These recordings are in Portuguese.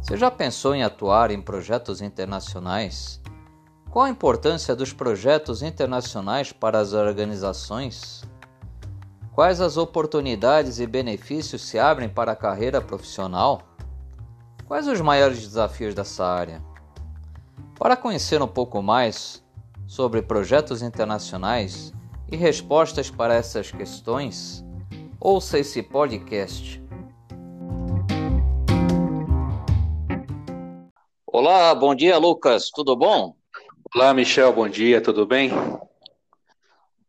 Você já pensou em atuar em projetos internacionais? Qual a importância dos projetos internacionais para as organizações? Quais as oportunidades e benefícios se abrem para a carreira profissional? Quais os maiores desafios dessa área? Para conhecer um pouco mais sobre projetos internacionais e respostas para essas questões, ouça esse podcast. Olá, bom dia, Lucas. Tudo bom? Olá, Michel. Bom dia. Tudo bem?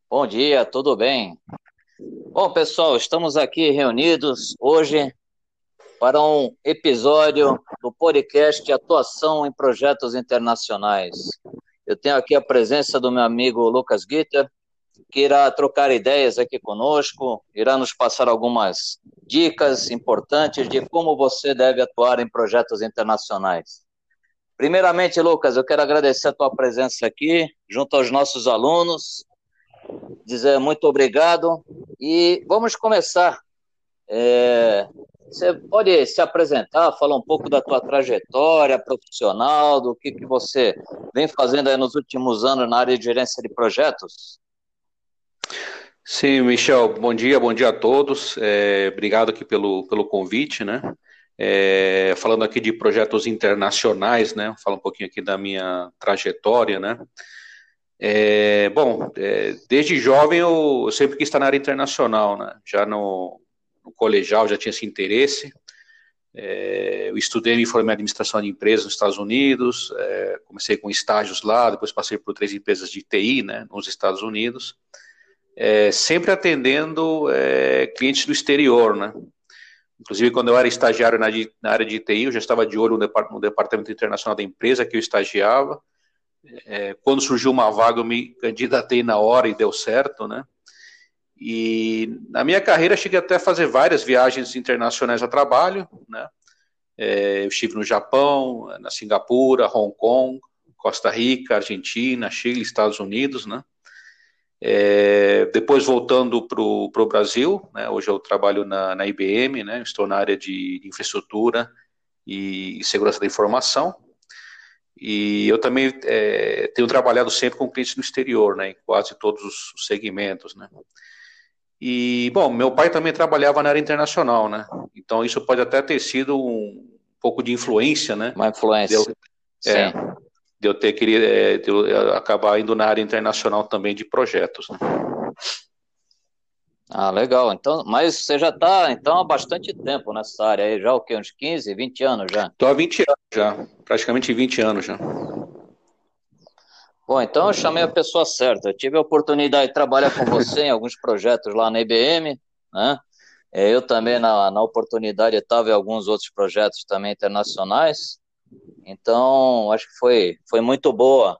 Bom dia, tudo bem. Bom, pessoal, estamos aqui reunidos hoje para um episódio do podcast Atuação em Projetos Internacionais. Eu tenho aqui a presença do meu amigo Lucas Gitter, que irá trocar ideias aqui conosco, irá nos passar algumas dicas importantes de como você deve atuar em projetos internacionais. Primeiramente, Lucas, eu quero agradecer a tua presença aqui, junto aos nossos alunos, dizer muito obrigado e vamos começar. É, você pode se apresentar, falar um pouco da tua trajetória profissional, do que, que você vem fazendo nos últimos anos na área de gerência de projetos? Sim, Michel, bom dia, bom dia a todos. É, obrigado aqui pelo, pelo convite, né? É, falando aqui de projetos internacionais, né? Fala um pouquinho aqui da minha trajetória, né? É, bom, é, desde jovem eu, sempre quis estar na área internacional, né? Já no, no colegial já tinha esse interesse. É, eu estudei me formei em administração de empresas nos Estados Unidos, é, comecei com estágios lá, depois passei por três empresas de TI, né? Nos Estados Unidos, é, sempre atendendo é, clientes do exterior, né? Inclusive, quando eu era estagiário na, na, área de TI, eu já estava de olho no, depart, no departamento internacional da empresa que eu estagiava. É, quando surgiu uma vaga, eu me candidatei na hora e deu certo, né? E na minha carreira cheguei até a fazer várias viagens internacionais a trabalho, né? É, eu estive no Japão, na Singapura, Hong Kong, Costa Rica, Argentina, Chile, Estados Unidos, né? É, depois voltando para o Brasil, né, hoje eu trabalho na, na IBM, né, estou na área de infraestrutura e segurança da informação, e eu também é, tenho trabalhado sempre com clientes no exterior, né, em quase todos os segmentos, né. E, bom, meu pai também trabalhava na área internacional, né, então isso pode até ter sido um pouco de influência, né. Uma influência, é, de eu ter querido é, eu acabar indo na área internacional também de projetos. Né? Ah, legal. Então, mas você já está então há bastante tempo nessa área aí, já o quê? Uns 15, 20 anos já? Estou há 20 anos já, praticamente 20 anos já. Bom, então eu chamei a pessoa certa. Eu tive a oportunidade de trabalhar com você em alguns projetos lá na IBM, né? É, eu também, na, na oportunidade, estava em alguns outros projetos também internacionais. Então, acho que foi, foi muito boa.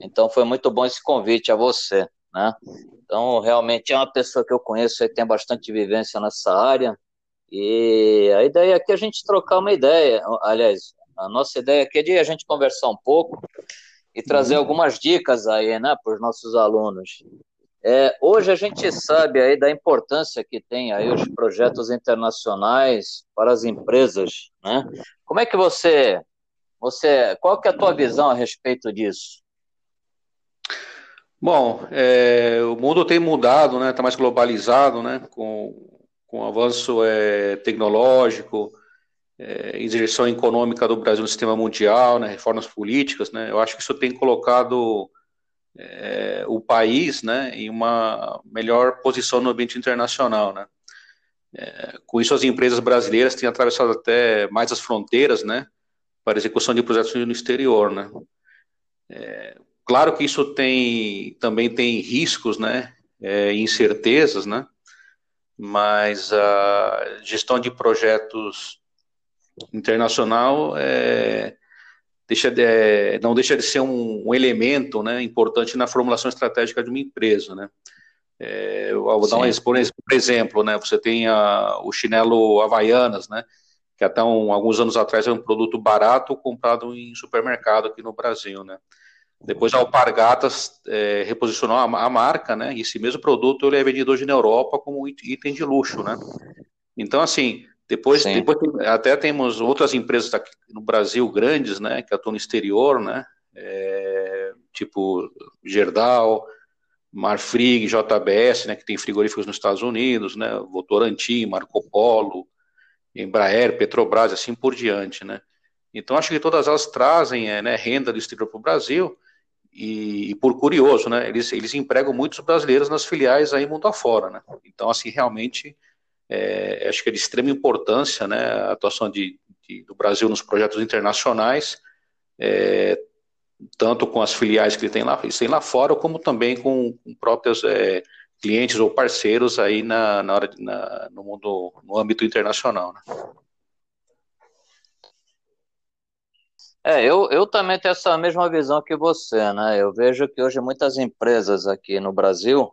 Então, foi muito bom esse convite a você, né? Então, realmente é uma pessoa que eu conheço e tem bastante vivência nessa área. E a ideia aqui é a gente trocar uma ideia. Aliás, a nossa ideia aqui é de a gente conversar um pouco e trazer uhum. algumas dicas aí, né, para os nossos alunos. É, hoje a gente sabe aí da importância que tem aí os projetos internacionais para as empresas, né? Como é que você você, qual que é a tua visão a respeito disso? Bom, é, o mundo tem mudado, né? Está mais globalizado, né? Com, com o avanço é, tecnológico, é, inserção econômica do Brasil no sistema mundial, né? Reformas políticas, né? Eu acho que isso tem colocado é, o país, né? Em uma melhor posição no ambiente internacional, né? É, com isso, as empresas brasileiras têm atravessado até mais as fronteiras, né? Para execução de projetos no exterior, né? É, claro que isso tem também tem riscos, né? É, incertezas, né? Mas a gestão de projetos internacional é, deixa de, é, não deixa de ser um, um, elemento, né? Importante na formulação estratégica de uma empresa, né? É, eu vou dar um exemplo, né? Você tem a, o chinelo Havaianas, né? Que até um, alguns anos atrás era um produto barato comprado em supermercado aqui no Brasil, né? Depois a Alpargatas é, reposicionou a, a, marca, né? E esse mesmo produto ele é vendido hoje na Europa como item de luxo, né? Então, assim, Depois, depois até temos outras empresas aqui no Brasil grandes, né, que atuam no exterior, né, é, tipo Gerdau, Marfrig, JBS, né, que tem frigoríficos nos Estados Unidos, né, Votorantim, Marco Polo, Embraer, Petrobras, assim por diante, né. Então acho que todas elas trazem é, né, renda do exterior para o Brasil e, e, por curioso, né, eles, eles empregam muitos brasileiros nas filiais aí mundo afora, né. Então assim realmente é, acho que é de extrema importância, né, a atuação de, de do Brasil nos projetos internacionais, é, tanto com as filiais que ele tem lá, tem lá fora, como também com, com próprios é, clientes ou parceiros aí na, na hora na, no mundo, no âmbito internacional. Né? É, eu, eu também tenho essa mesma visão que você, né? Eu vejo que hoje muitas empresas aqui no Brasil,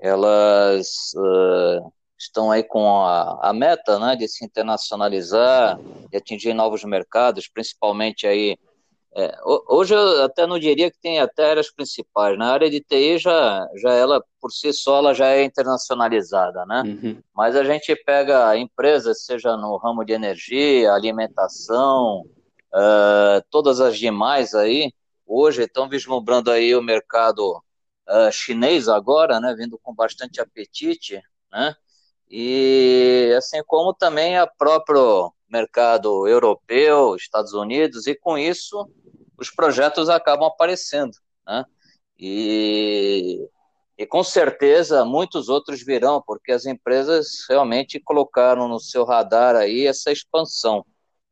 elas uh, estão aí com a, a, meta, né, de se internacionalizar, de atingir novos mercados, principalmente aí é, hoje eu até não diria que tem até áreas principais. Na área de TI já, já ela por si só ela já é internacionalizada, né? Uhum. Mas a gente pega empresas, seja no ramo de energia, alimentação, uh, todas as demais aí, hoje estão vislumbrando aí o mercado uh, chinês agora, né? Vindo com bastante apetite, né? E assim como também a próprio mercado europeu, Estados Unidos, e com isso os projetos acabam aparecendo, né? E, e com certeza muitos outros virão, porque as empresas realmente colocaram no seu radar aí essa expansão.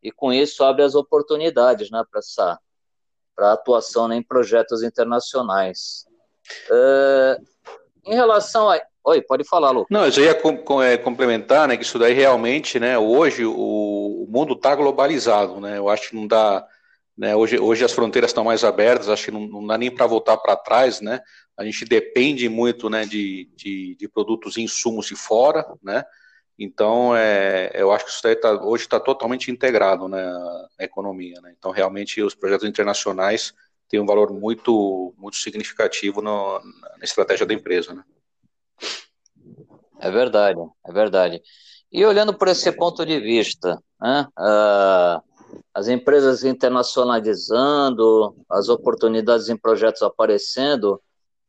E com isso abre as oportunidades né, para essa para atuação né, em projetos internacionais. Uh, em relação a. Oi, pode falar, Lu. Não, eu já ia com, com, é, complementar, né, que isso daí realmente, né, hoje o, o mundo está globalizado, né, eu acho que não dá, né? Hoje, hoje as fronteiras estão mais abertas, acho que não, não dá nem para voltar para trás, né? A gente depende muito né, de, de, de produtos e insumos de fora, né? Então, é, eu acho que isso daí tá, hoje está totalmente integrado né, na economia. Né? Então, realmente, os projetos internacionais têm um valor muito, muito significativo no, na estratégia da empresa. Né? É verdade, é verdade. E olhando por esse ponto de vista, né, uh, as empresas internacionalizando, as oportunidades em projetos aparecendo.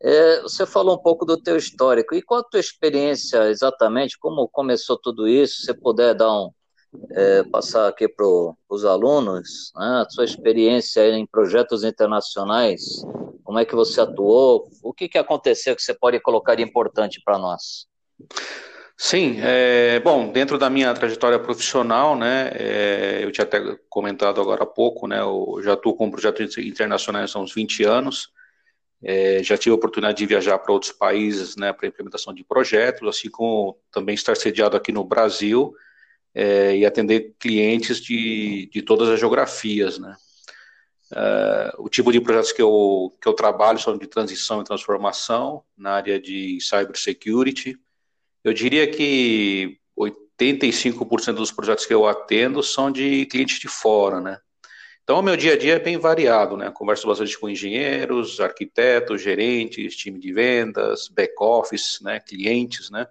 É, você falou um pouco do teu histórico. E qual a tua experiência exatamente? Como começou tudo isso? Se você puder dar um, é, passar aqui para os alunos, né, a sua experiência em projetos internacionais, como é que você atuou, o que, que aconteceu que você pode colocar de importante para nós? Sim, é, bom, dentro da minha trajetória profissional, né, é, eu tinha até comentado agora há pouco, né, eu já atuo com projetos internacionais há uns 20 anos, é, já tive a oportunidade de viajar para outros países, né, para implementação de projetos, assim como também estar sediado aqui no Brasil é, e atender clientes de, de todas as geografias, né. É, o tipo de projetos que eu, que eu trabalho são de transição e transformação na área de cybersecurity, eu diria que 85% dos projetos que eu atendo são de clientes de fora, né? Então, o meu dia a dia é bem variado, né? Converso bastante com engenheiros, arquitetos, gerentes, time de vendas, back-office, né? Clientes, né?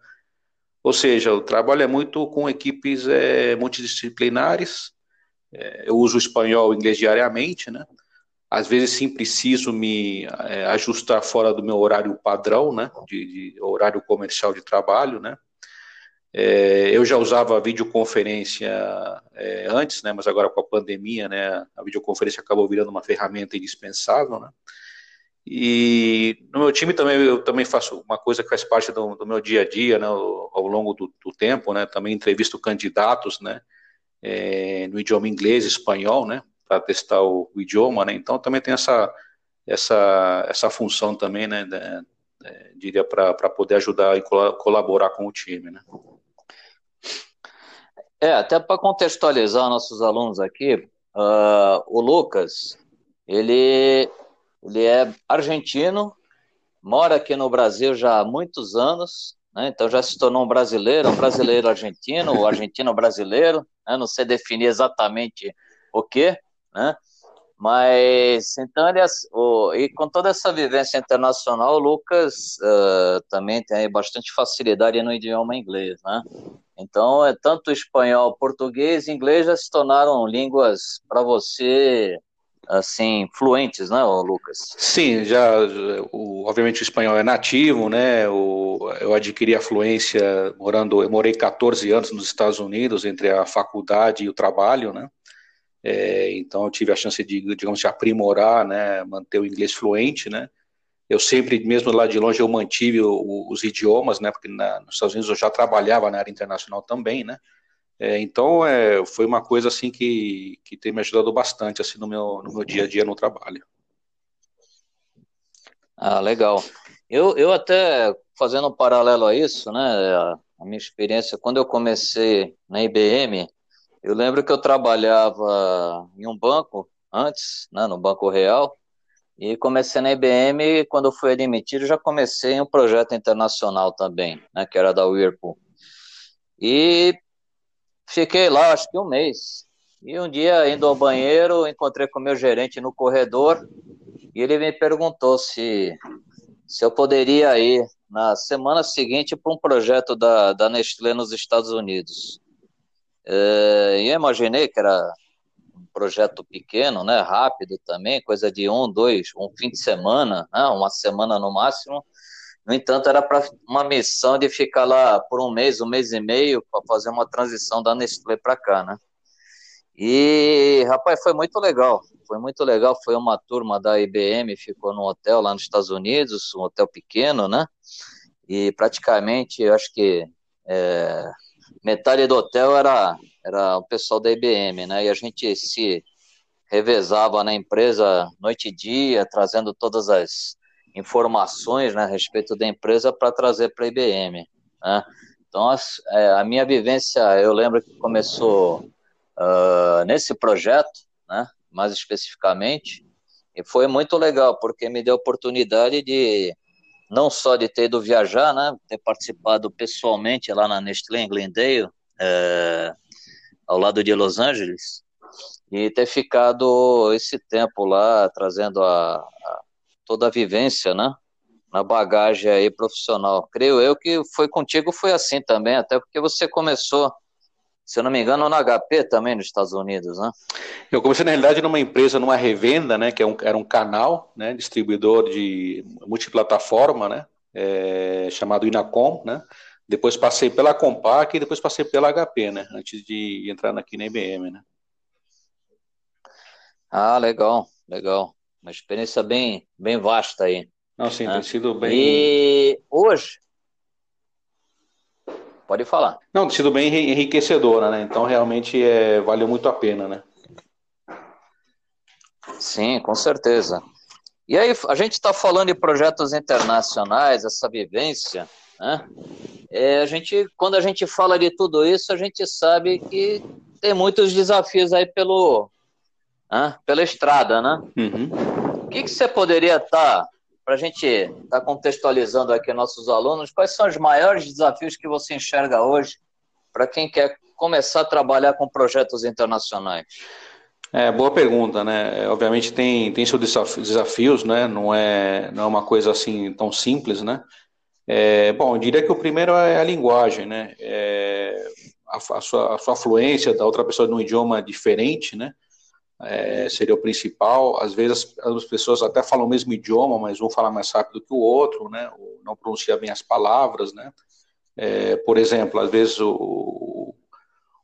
Ou seja, o trabalho é muito com equipes é, multidisciplinares. É, eu uso espanhol e inglês diariamente, né? Às vezes, sim, preciso me é, ajustar fora do meu horário padrão, né, de, de horário comercial de trabalho, né. É, eu já usava videoconferência é, antes, né, mas agora com a pandemia, né, a videoconferência acabou virando uma ferramenta indispensável, né. E no meu time também eu também faço uma coisa que faz parte do, do meu dia a dia, né, ao, ao longo do, do, tempo, né, também entrevisto candidatos, né, é, no idioma inglês, espanhol, né, para testar o, o, idioma, né? Então também tem essa essa essa função também, né? Diria para poder ajudar e colaborar com o time, né? É, até para contextualizar nossos alunos aqui, uh, o Lucas, ele, ele é argentino, mora aqui no Brasil já há muitos anos, né, então já se tornou um brasileiro, um brasileiro argentino, o argentino brasileiro, né, não sei definir exatamente o que, né? Mas então ele o, e com toda essa vivência internacional, o Lucas uh, também tem bastante facilidade no idioma inglês, né? Então, é tanto espanhol, português, inglês já se tornaram línguas para você assim fluentes, né, Lucas? Sim, já o, obviamente o espanhol é nativo, né? O, eu adquiri a fluência morando, eu morei 14 anos nos Estados Unidos entre a faculdade e o trabalho, né? É, então eu tive a chance de, digamos, de aprimorar, né, manter o inglês fluente, né? Eu sempre, mesmo lá de longe, eu mantive o, os idiomas, né? Porque na, nos Estados Unidos eu já trabalhava na área internacional também, né? É, então, é, foi uma coisa assim que, que tem me ajudado bastante assim no meu, no meu dia a dia no trabalho. Ah, legal. Eu, eu até, fazendo um paralelo a isso, né, a minha experiência, quando eu comecei na IBM, eu lembro que eu trabalhava em um banco antes, né, no Banco Real, e comecei na IBM, quando eu fui admitido, já comecei um projeto internacional também, né, que era da Whirlpool. E Fiquei lá, acho que um mês. E um dia, indo ao banheiro, encontrei com o meu gerente no corredor e ele me perguntou se, se eu poderia ir na semana seguinte para um projeto da, da Nestlé nos Estados Unidos. E eu imaginei que era um projeto pequeno, né, rápido também, coisa de um, dois, um fim de semana, né, uma semana no máximo. No entanto, era para uma missão de ficar lá por um mês, um mês e meio, para fazer uma transição da Nestlé para cá, né? E, rapaz, foi muito legal. Foi muito legal. Foi uma turma da IBM, ficou num hotel lá nos Estados Unidos, um hotel pequeno, né? E praticamente, eu acho que é, metade do hotel era, era o pessoal da IBM, né? E a gente se revezava na empresa noite e dia, trazendo todas as informações né, a respeito da empresa para trazer para a IBM. Né? Então, a, é, a, minha vivência, eu lembro que começou uh, nesse projeto, né, mais especificamente, e foi muito legal, porque me deu a oportunidade de, não só de ter ido viajar, né, ter participado pessoalmente lá na Nestlé, em Glendale, é, ao lado de Los Angeles, e ter ficado esse tempo lá, trazendo a, a toda a vivência, né? Na bagagem aí profissional. Creio eu que foi contigo, foi assim também, até porque você começou, se eu não me engano, no HP também nos Estados Unidos, né? Eu comecei, na realidade, numa empresa, numa revenda, né? Que é era um canal, né? Distribuidor de multiplataforma, né? É, chamado Inacom, né? Depois passei pela Compaq e depois passei pela HP, né? Antes de entrar aqui na IBM, né? Ah, legal, legal uma experiência bem, bem vasta aí. Não, sim, né? tem sido bem. E hoje. Pode falar. Não, tem sido bem enriquecedora, né? Então realmente é, valeu muito a pena, né? Sim, com certeza. E aí, a gente está falando de projetos internacionais, essa vivência, né? É, a gente, quando a gente fala de tudo isso, a gente sabe que tem muitos desafios aí pelo, né? pela estrada, né? Uhum. O que, que você poderia estar, tá, para a gente estar tá contextualizando aqui nossos alunos, quais são os maiores desafios que você enxerga hoje para quem quer começar a trabalhar com projetos internacionais? É, boa pergunta, né? Obviamente tem, tem seus desafios, né? Não é, não é uma coisa assim tão simples, né? É, bom, eu diria que o primeiro é a linguagem, né? É, a, a, sua, a sua fluência da outra pessoa num idioma diferente, né? É, seria o principal. Às vezes as pessoas até falam o mesmo idioma, mas um fala mais rápido que o outro, né? Ou não pronuncia bem as palavras, né? É, por exemplo, às vezes o,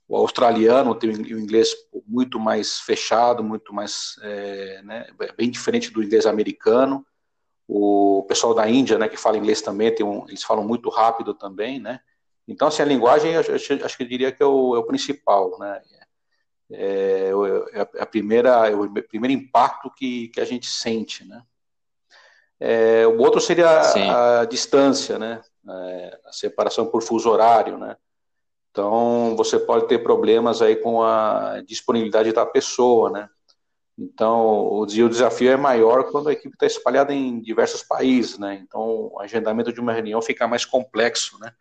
o, australiano tem o inglês muito mais fechado, muito mais, é, né, bem diferente do inglês americano. O pessoal da Índia, né, que fala inglês também, tem um, eles falam muito rápido também, né? Então, assim, a linguagem, acho, acho que eu diria que é o, é o principal, né? É, é, a primeira, é o primeiro impacto que, que a gente sente, né? É, o outro seria a, a distância, né? É, a separação por fuso horário, né? Então, você pode ter problemas aí com a disponibilidade da pessoa, né? Então, o desafio é maior quando a equipe está espalhada em diversos países, né? Então, o agendamento de uma reunião fica mais complexo, né?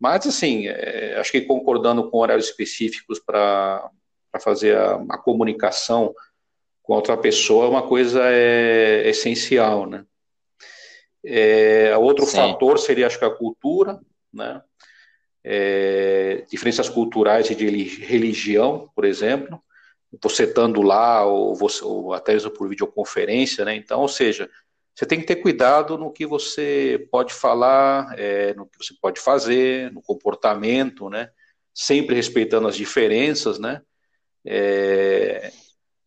Mas, assim, é, acho que concordando com horários específicos para para fazer a, a, comunicação com outra pessoa, uma coisa é, essencial, né? É, outro Sim. fator seria, acho que a cultura, né? é, diferenças culturais e de religião, por exemplo, você estando lá ou, você, ou até mesmo por videoconferência, né? Então, ou seja, você tem que ter cuidado no que você pode falar, é, no que você pode fazer, no comportamento, né? Sempre respeitando as diferenças, né? É,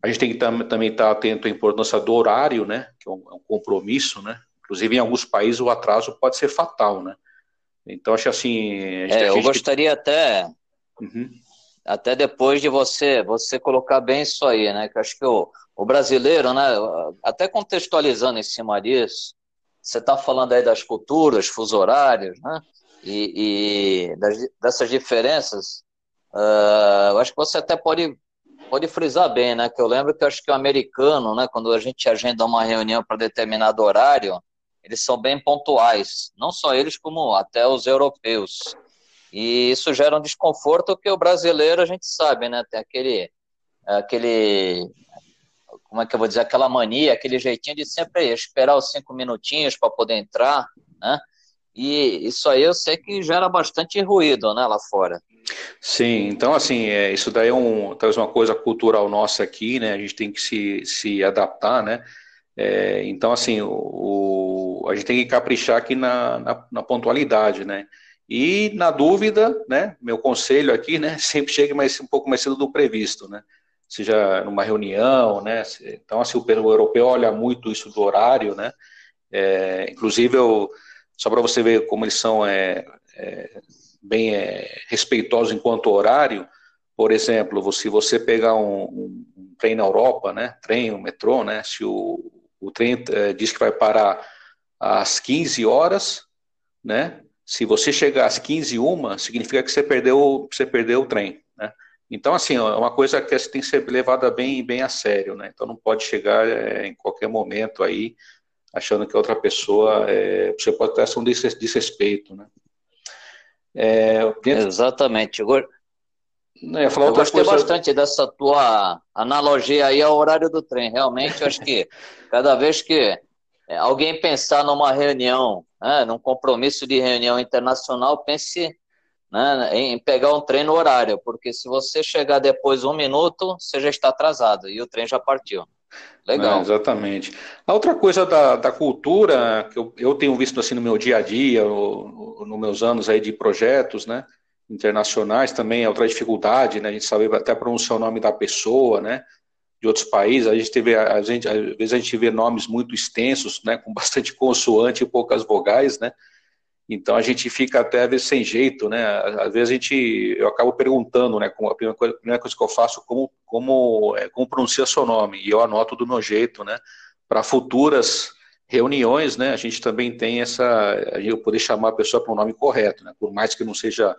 a gente tem que tam, também estar atento à importância do horário, né? Que é um, é um, compromisso, né? Inclusive, em alguns países, o atraso pode ser fatal, né? Então, acho assim... É, eu gostaria até... Uhum até depois de você você colocar bem isso aí, né? Que acho que o, o brasileiro, né? Até contextualizando em cima disso, você está falando aí das culturas, fuso horários, né? E, e das, dessas diferenças, uh, eu acho que você até pode pode frisar bem, né? Que eu lembro que eu acho que o americano, né? Quando a gente agenda uma reunião para determinado horário, eles são bem pontuais, não só eles como até os europeus. E isso gera um desconforto que o brasileiro, a gente sabe, né? Tem aquele, aquele como é que eu vou dizer, aquela mania, aquele jeitinho de sempre esperar os cinco minutinhos para poder entrar, né? E isso aí eu sei que gera bastante ruído, né, lá fora. Sim, então assim, é, isso daí é um, talvez uma coisa cultural nossa aqui, né? A gente tem que se, se adaptar, né? É, então assim, o, o, a gente tem que caprichar aqui na, na, na pontualidade, né? E na dúvida, né, meu conselho aqui, né, sempre chegue mais um pouco mais cedo do previsto, né? Seja numa reunião, né? Então assim, o europeu olha muito isso do horário, né? É, inclusive eu, só para você ver como eles são é, é, bem é, respeitosos enquanto horário, por exemplo, se você pegar um, um, trem na Europa, né, trem, um metrô, né, se o, o trem é, diz que vai parar às 15 horas, né, se você chegar às 15 uma, significa que você perdeu, você perdeu o trem, né? Então, assim, é uma coisa que tem que ser levada bem, bem a sério, né? Então, não pode chegar é, em qualquer momento aí achando que outra pessoa, é, você pode ter um desrespeito, né? É, Exatamente. Eu, eu, eu gostei coisa... bastante dessa tua analogia aí ao horário do trem. Realmente, eu acho que cada vez que é, alguém pensar numa reunião, né, num compromisso de reunião internacional, pense né, em pegar um trem no horário, porque se você chegar depois um minuto, você já está atrasado e o trem já partiu. Legal. É, exatamente. A outra coisa da, da cultura que eu, eu, tenho visto assim no meu dia a dia, nos no meus anos aí de projetos, né, internacionais também é outra dificuldade, né, a gente sabe até pronunciar o nome da pessoa, né, de outros países, a gente teve, a gente, às vezes a gente vê nomes muito extensos, né, com bastante consoante e poucas vogais, né, então a gente fica até às vezes sem jeito, né, às vezes a gente, eu acabo perguntando, né, a primeira coisa, a primeira coisa que eu faço, como, como, é, como pronuncia seu nome, e eu anoto do meu jeito, né, para futuras reuniões, né, a gente também tem essa, eu poder chamar a pessoa para o nome correto, né, por mais que não seja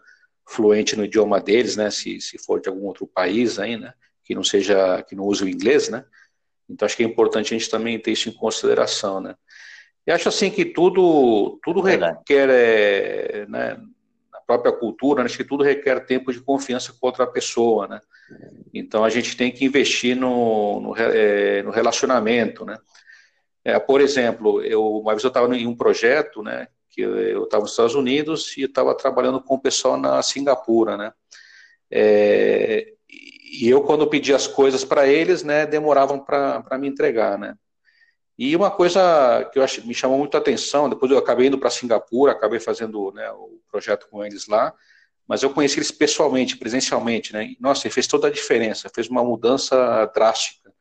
fluente no idioma deles, né, se, se for de algum outro país aí, né, que não seja, que não use o inglês, né? Então acho que é importante a gente também ter isso em consideração, né? E acho assim que tudo, tudo requer, é, né, na própria cultura, acho que tudo requer tempo de confiança com outra pessoa, né? Então a gente tem que investir no, no, é, no relacionamento, né? É, por exemplo, eu, uma vez eu estava em um projeto, né, que eu estava nos Estados Unidos e estava trabalhando com o pessoal na Singapura, né? É, e eu, quando pedi as coisas para eles, né, demoravam para me entregar, né. E uma coisa que eu acho, me chamou muito a atenção, depois eu acabei indo para Singapura, acabei fazendo né, o projeto com eles lá, mas eu conheci eles pessoalmente, presencialmente, né, e, nossa, fez toda a diferença, fez uma mudança drástica.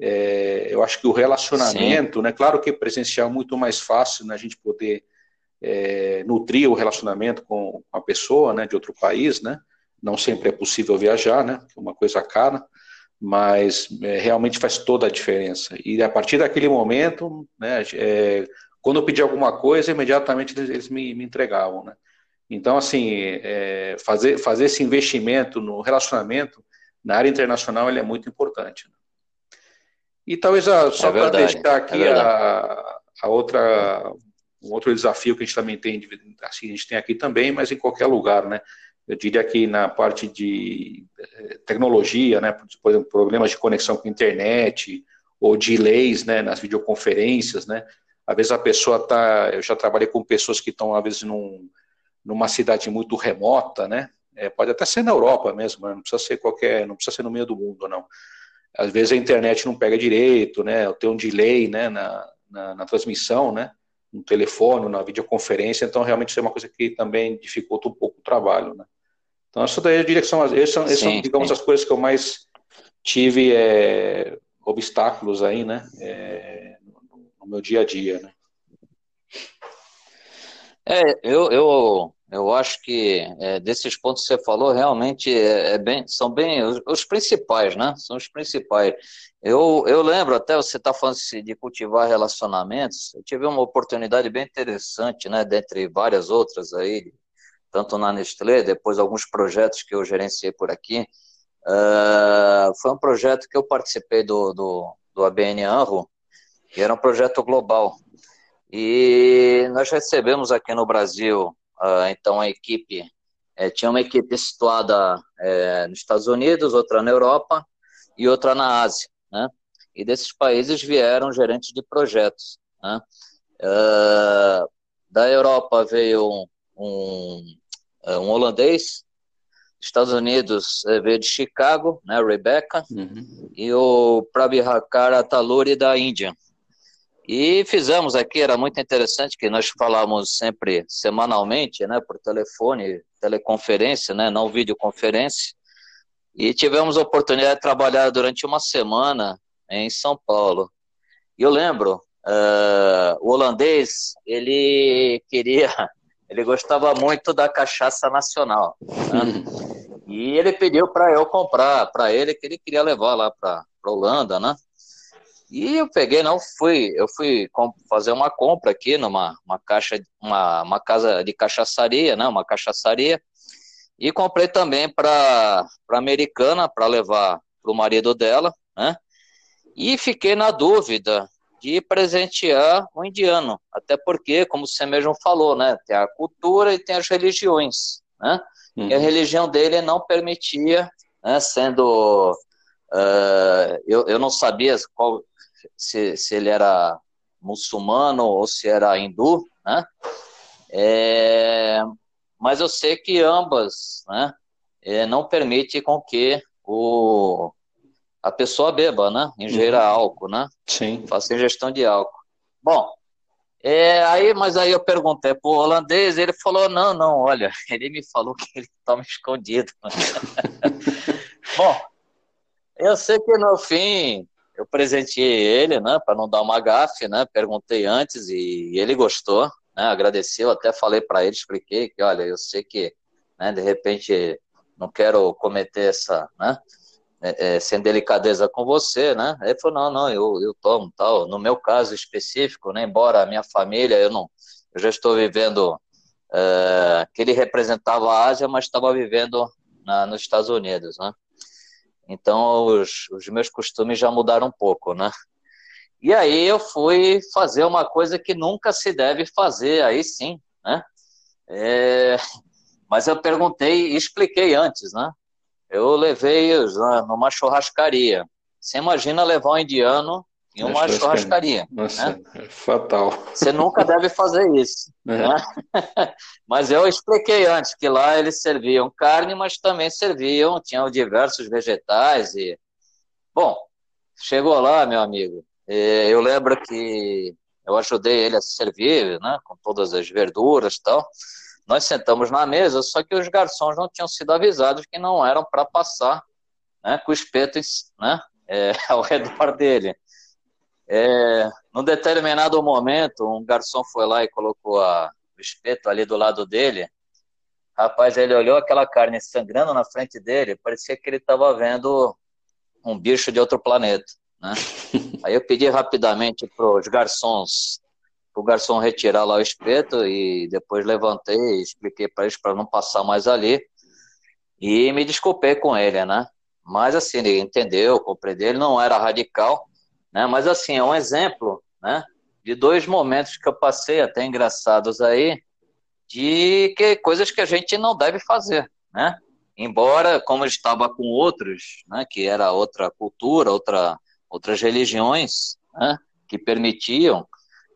É, eu acho que o relacionamento, Sim. né, claro que presencial é muito mais fácil, né, a gente poder é, nutrir o relacionamento com a pessoa, né, de outro país, né, não sempre é possível viajar, né? É uma coisa cara, mas é, realmente faz toda a diferença. E a partir daquele momento, né? É, quando eu pedi alguma coisa, imediatamente eles, eles me, me, entregavam, né? Então, assim, é, fazer, fazer esse investimento no relacionamento na área internacional ele é muito importante. Né? E talvez a, só é para deixar aqui é a, a outra um outro desafio que a gente também tem, assim, a gente tem aqui também, mas em qualquer lugar, né? Eu diria que na parte de eh, tecnologia, né, por exemplo, problemas de conexão com a internet ou delays, né, nas videoconferências, né, às vezes a pessoa está, eu já trabalhei com pessoas que estão às vezes num, numa cidade muito remota, né? É, pode até ser na Europa mesmo, não precisa ser qualquer, não precisa ser no meio do mundo, não. Às vezes a internet não pega direito, né? Tem um delay, né? Na, na, na transmissão, né? No telefone, na videoconferência, então realmente isso é uma coisa que também dificulta um pouco o trabalho, né? Então, essa daí eu diria que são, essas são, sim, são digamos, sim. as coisas que eu mais tive é, obstáculos aí, né? É, no, no meu dia a dia, né? É, eu, eu, eu acho que é, desses pontos que você falou, realmente é, é bem, são bem os, os, principais, né? São os principais. Eu, eu lembro até, você está falando de cultivar relacionamentos, eu tive uma oportunidade bem interessante, né? Dentre várias outras aí, tanto na Nestlé, depois alguns projetos que eu gerenciei por aqui. Uh, foi um projeto que eu participei do, do, do ABN ANRO, que era um projeto global. E nós recebemos aqui no Brasil, uh, então, a equipe, é, tinha uma equipe situada é, nos Estados Unidos, outra na Europa e outra na Ásia, né? E desses países vieram gerentes de projetos, né? Uh, da Europa veio um, um, um holandês, Estados Unidos veio de Chicago, né, Rebecca, uhum. e o Prabhakar Ataluri da Índia. E fizemos aqui, era muito interessante que nós falávamos sempre semanalmente, né, por telefone, teleconferência, né, não videoconferência. E tivemos a oportunidade de trabalhar durante uma semana em São Paulo. E eu lembro, uh, o holandês, ele queria, ele gostava muito da cachaça nacional. Né? E ele pediu para eu comprar para ele, que ele queria levar lá para a Holanda, né? E eu peguei, não fui, eu fui fazer uma compra aqui numa uma caixa, uma, uma casa de cachaçaria, né, uma cachaçaria, e comprei também para a americana para levar para o marido dela, né? E fiquei na dúvida de presentear o indiano, até porque, como você mesmo falou, né, tem a cultura e tem as religiões, né? Uhum. E a uhum. religião dele não permitia, né, sendo Uh, eu, eu não sabia qual, se, se ele era muçulmano ou se era hindu, né? É, mas eu sei que ambas, né? É, não permite com que o a pessoa beba, né? Ingera uhum. álcool, né? Sim. Faça ingestão de álcool. Bom, é, aí, mas aí eu perguntei pro holandês, ele falou, não, não, olha, ele me falou que ele toma escondido. Bom, eu sei que no fim eu presenteei ele, né, para não dar uma gafe, né, perguntei antes e ele gostou, né, agradeceu, até falei para ele, expliquei que, olha, eu sei que, né, de repente não quero cometer essa, né, é, é, sem delicadeza com você, né, ele falou, não, não, eu, eu tomo, tal, no meu caso específico, né, embora a minha família, eu não, eu já estou vivendo, é, que ele representava a Ásia, mas estava vivendo na, nos Estados Unidos, né, então, os, os meus costumes já mudaram um pouco, né? E aí eu fui fazer uma coisa que nunca se deve fazer, aí sim, né? É, mas eu perguntei e expliquei antes, né? Eu levei numa churrascaria. Você imagina levar um indiano em uma churrascaria. Nossa, né? é fatal. Você nunca deve fazer isso. É. Né? mas eu expliquei antes que lá eles serviam carne, mas também serviam, tinham diversos vegetais e. Bom, chegou lá, meu amigo. Eu lembro que eu ajudei ele a se servir, né, com todas as verduras e tal. Nós sentamos na mesa, só que os garçons não tinham sido avisados que não eram para passar né, com o espeto né, é, ao redor dele. É, num determinado momento, um garçom foi lá e colocou a, o espeto ali do lado dele. Rapaz, ele olhou aquela carne sangrando na frente dele, parecia que ele estava vendo um bicho de outro planeta. Né? Aí eu pedi rapidamente para os garçons, o garçom retirar lá o espeto e depois levantei e expliquei para eles para não passar mais ali. E me desculpei com ele, né? Mas assim, ele entendeu, compreendeu, ele não era radical, né? Mas assim, é um exemplo né, de dois momentos que eu passei até engraçados aí, de que coisas que a gente não deve fazer, né? Embora, como eu estava com outros, né, que era outra cultura, outra, outras religiões, né, que permitiam,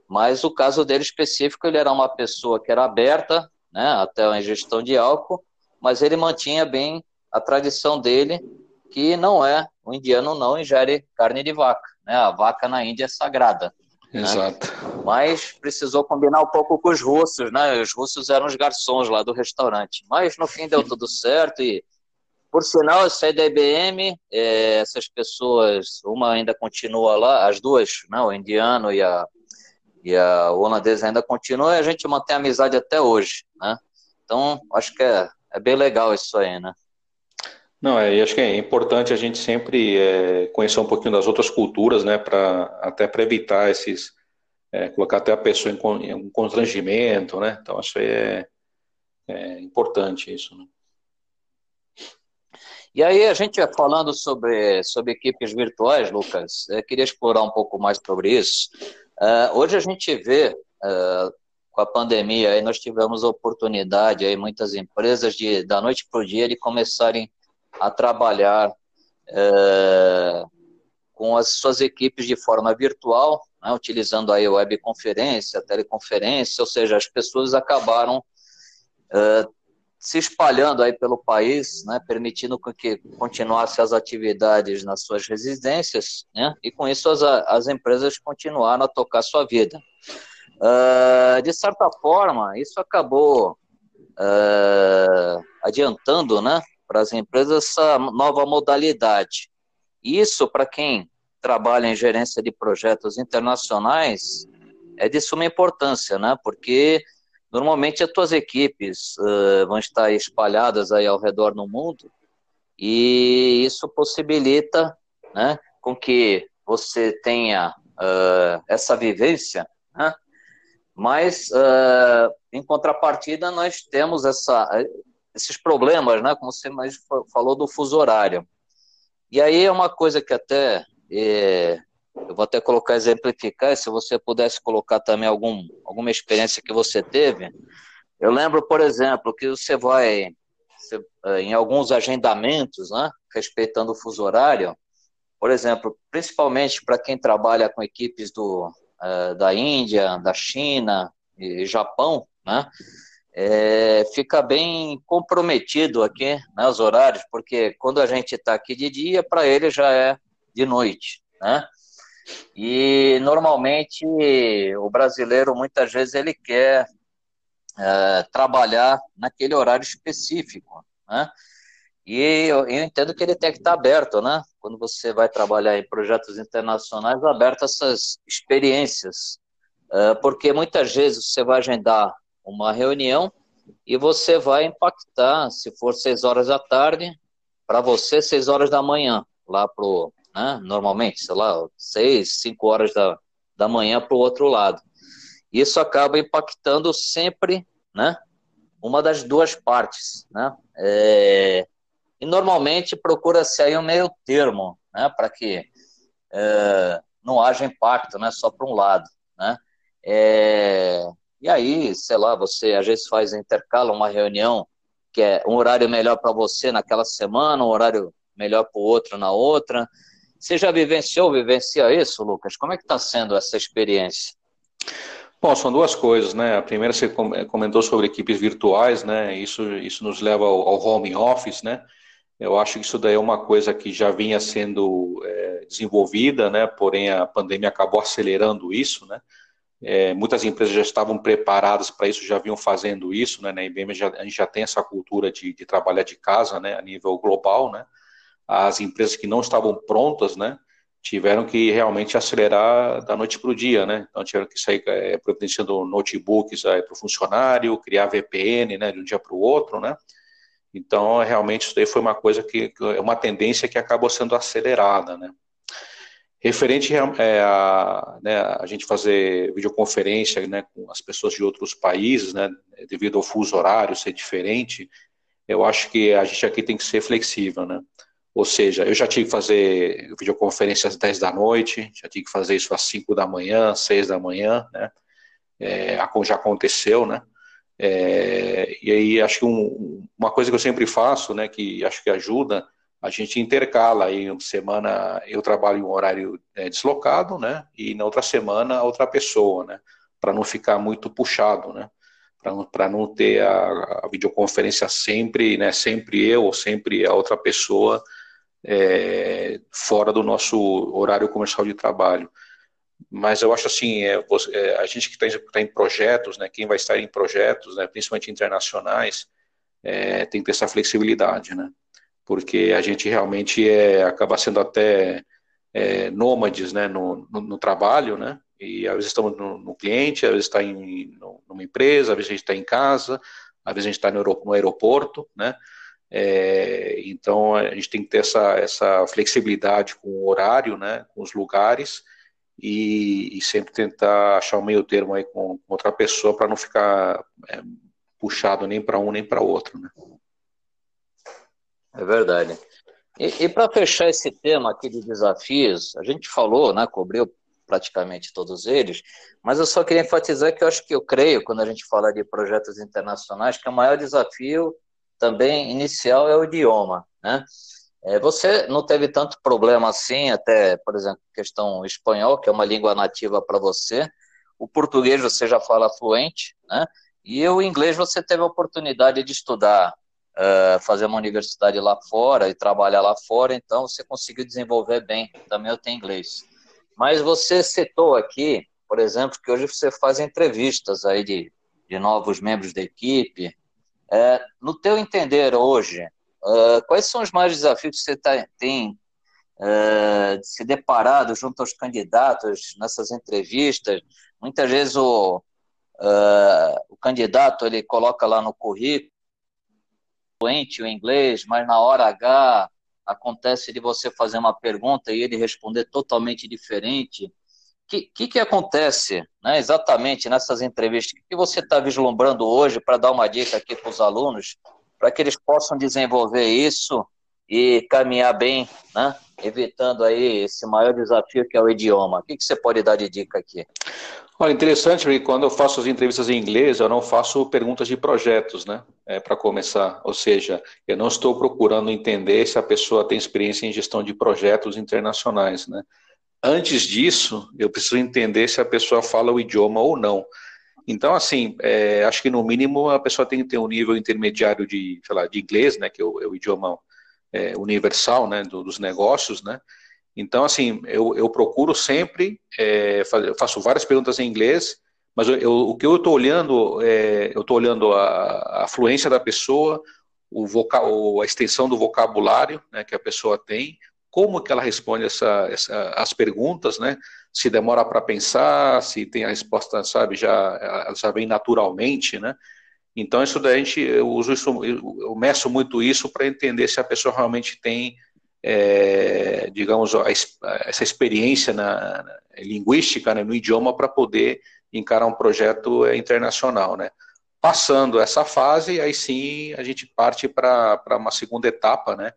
mas o caso dele específico, ele era uma pessoa que era aberta, né, até a ingestão de álcool, mas ele mantinha bem a tradição dele, que não é, o indiano não ingere carne de vaca, né, a vaca na Índia é sagrada. Né. Exato. Né? Mas precisou combinar um pouco com os russos, né, os russos eram os garçons lá do restaurante, mas no fim deu tudo certo e por sinal, eu saí da IBM, é, essas pessoas, uma ainda continua lá, as duas, não, o indiano e a, e a holandesa ainda continuam, e a gente mantém amizade até hoje, né? Então, acho que é, é bem legal isso aí, né? Não, é, acho que é importante a gente sempre é, conhecer um pouquinho das outras culturas, né, para até para evitar esses, é, colocar até a pessoa em, em um constrangimento, né? Então, acho que é, é importante isso, né? E aí, a gente falando sobre, sobre equipes virtuais, Lucas, eu queria explorar um pouco mais sobre isso. Uh, hoje a gente vê, uh, com a pandemia, aí nós tivemos a oportunidade, aí muitas empresas, de da noite para o dia, de começarem a trabalhar uh, com as suas equipes de forma virtual, né, utilizando aí webconferência, teleconferência, ou seja, as pessoas acabaram se espalhando aí pelo país, né, permitindo que continuasse as atividades nas suas residências, né, e com isso as, as empresas continuaram a tocar sua vida. Uh, de certa forma, isso acabou uh, adiantando, né, para as empresas essa nova modalidade. Isso, para quem trabalha em gerência de projetos internacionais, é de suma importância, né, porque Normalmente as tuas equipes uh, vão estar espalhadas aí ao redor no mundo e isso possibilita né, com que você tenha uh, essa vivência, né? mas uh, em contrapartida nós temos essa, esses problemas, né, como você mais falou do fuso horário. E aí é uma coisa que até eu vou até colocar exemplificar, se você pudesse colocar também algum, alguma experiência que você teve. Eu lembro, por exemplo, que você vai você, eh, em alguns agendamentos, né, respeitando o fuso horário, por exemplo, principalmente para quem trabalha com equipes do, uh, da Índia, da China e Japão, né, é, fica bem comprometido aqui, né, os horários, porque quando a gente está aqui de dia, para ele já é de noite, né? E normalmente o brasileiro muitas vezes ele quer é, trabalhar naquele horário específico, né? E eu, eu, entendo que ele tem que estar aberto, né? Quando você vai trabalhar em projetos internacionais, aberto essas experiências, é, porque muitas vezes você vai agendar uma reunião e você vai impactar, se for seis horas da tarde, para você seis horas da manhã, lá pro né? normalmente, sei lá, seis, cinco horas da, da manhã para o outro lado. Isso acaba impactando sempre né, uma das duas partes. Né? É, e normalmente procura-se aí um meio termo né, para que é, não haja impacto né, só para um lado. Né? É, e aí, sei lá, você às vezes faz intercala uma reunião que é um horário melhor para você naquela semana, um horário melhor para o outro na outra. Você já vivenciou, vivencia isso, Lucas? Como é que está sendo essa experiência? Bom, são duas coisas, né? A primeira você comentou sobre equipes virtuais, né? Isso, isso nos leva ao, ao home office, né? Eu acho que isso daí é uma coisa que já vinha sendo é, desenvolvida, né? Porém, a pandemia acabou acelerando isso, né? É, muitas empresas já estavam preparadas para isso, já vinham fazendo isso, né? Na IBM já, a gente já tem essa cultura de, de trabalhar de casa, né? A nível global, né? As empresas que não estavam prontas, né, tiveram que realmente acelerar da noite para o dia, né? Então tiveram que sair é, providenciando notebooks para o funcionário, criar VPN, né, de um dia para o outro, né? Então realmente isso daí foi uma coisa que é uma tendência que acabou sendo acelerada, né? Referente é, a, né, a gente fazer videoconferência né, com as pessoas de outros países, né, devido ao fuso horário ser diferente, eu acho que a gente aqui tem que ser flexível, né? Ou seja, eu já tive que fazer videoconferência às 10 da noite, já tive que fazer isso às 5 da manhã, 6 da manhã, né? É, já aconteceu, né? É, e aí acho que um, uma coisa que eu sempre faço, né, que acho que ajuda, a gente intercala aí uma semana eu trabalho em um horário é, deslocado, né, e na outra semana outra pessoa, né, para não ficar muito puxado, né, para não ter a, a, videoconferência sempre, né, sempre eu ou sempre a outra pessoa é, fora do nosso horário comercial de trabalho. Mas eu acho assim, é, você, é, a gente que está tá em projetos, né, quem vai estar em projetos, né, principalmente internacionais, é, tem que ter essa flexibilidade, né? Porque a gente realmente é, acaba sendo até é, nômades né, no, no, no, trabalho, né? E às vezes estamos no, no cliente, às vezes está em numa empresa, às vezes a gente está em casa, às vezes a gente está no, aeroporto, né? É, então a gente tem que ter essa, essa flexibilidade com o horário, né? Com os lugares e, e sempre tentar achar um meio termo aí com, com outra pessoa para não ficar é, puxado nem para um nem para outro, né? É verdade. E, e para fechar esse tema aqui de desafios, a gente falou, né, cobriu praticamente todos eles, mas eu só queria enfatizar que eu acho que eu creio, quando a gente fala de projetos internacionais, que o maior desafio também inicial é o idioma, né? É, você não teve tanto problema assim, até, por exemplo, questão espanhol, que é uma língua nativa para você, o português você já fala fluente, né? E o inglês você teve a oportunidade de estudar fazer uma universidade lá fora e trabalhar lá fora, então você conseguiu desenvolver bem. Também eu tenho inglês. Mas você citou aqui, por exemplo, que hoje você faz entrevistas aí de, de novos membros da equipe. É, no teu entender hoje, uh, quais são os maiores desafios que você tá, tem uh, se deparado junto aos candidatos nessas entrevistas? Muitas vezes o, uh, o candidato ele coloca lá no currículo fluente o inglês, mas na hora H acontece de você fazer uma pergunta e ele responder totalmente diferente. Que, que, que, acontece né, exatamente nessas entrevistas? O que você está vislumbrando hoje para dar uma dica aqui para os alunos, para que eles possam desenvolver isso e caminhar bem, né, evitando aí esse maior desafio que é o idioma? O que, que você pode dar de dica aqui? Olha, interessante, porque quando eu faço as entrevistas em inglês, eu não faço perguntas de projetos, né? É, para começar. Ou seja, eu não estou procurando entender se a pessoa tem experiência em gestão de projetos internacionais, né? Antes disso, eu preciso entender se a pessoa fala o idioma ou não. Então, assim, é, acho que no mínimo a pessoa tem que ter um nível intermediário de, sei lá, de inglês, né? Que é o, é o idioma é, universal, né? Do, dos negócios, né? Então, assim, eu, eu procuro sempre, é, faço várias perguntas em inglês, mas eu, eu, o que eu estou olhando, é, eu estou olhando a, a, fluência da pessoa, o voca, a extensão do vocabulário né, que a pessoa tem, como que ela responde essa, essa, as perguntas, né? Se demora para pensar, se tem a resposta, sabe, já, já vem naturalmente, né? Então, isso daí a gente, eu uso isso, eu meço muito isso para entender se a pessoa realmente tem é, digamos, essa experiência na, na linguística, né, no idioma, para poder encarar um projeto é, internacional, né. Passando essa fase, aí sim a gente parte para uma segunda etapa, né,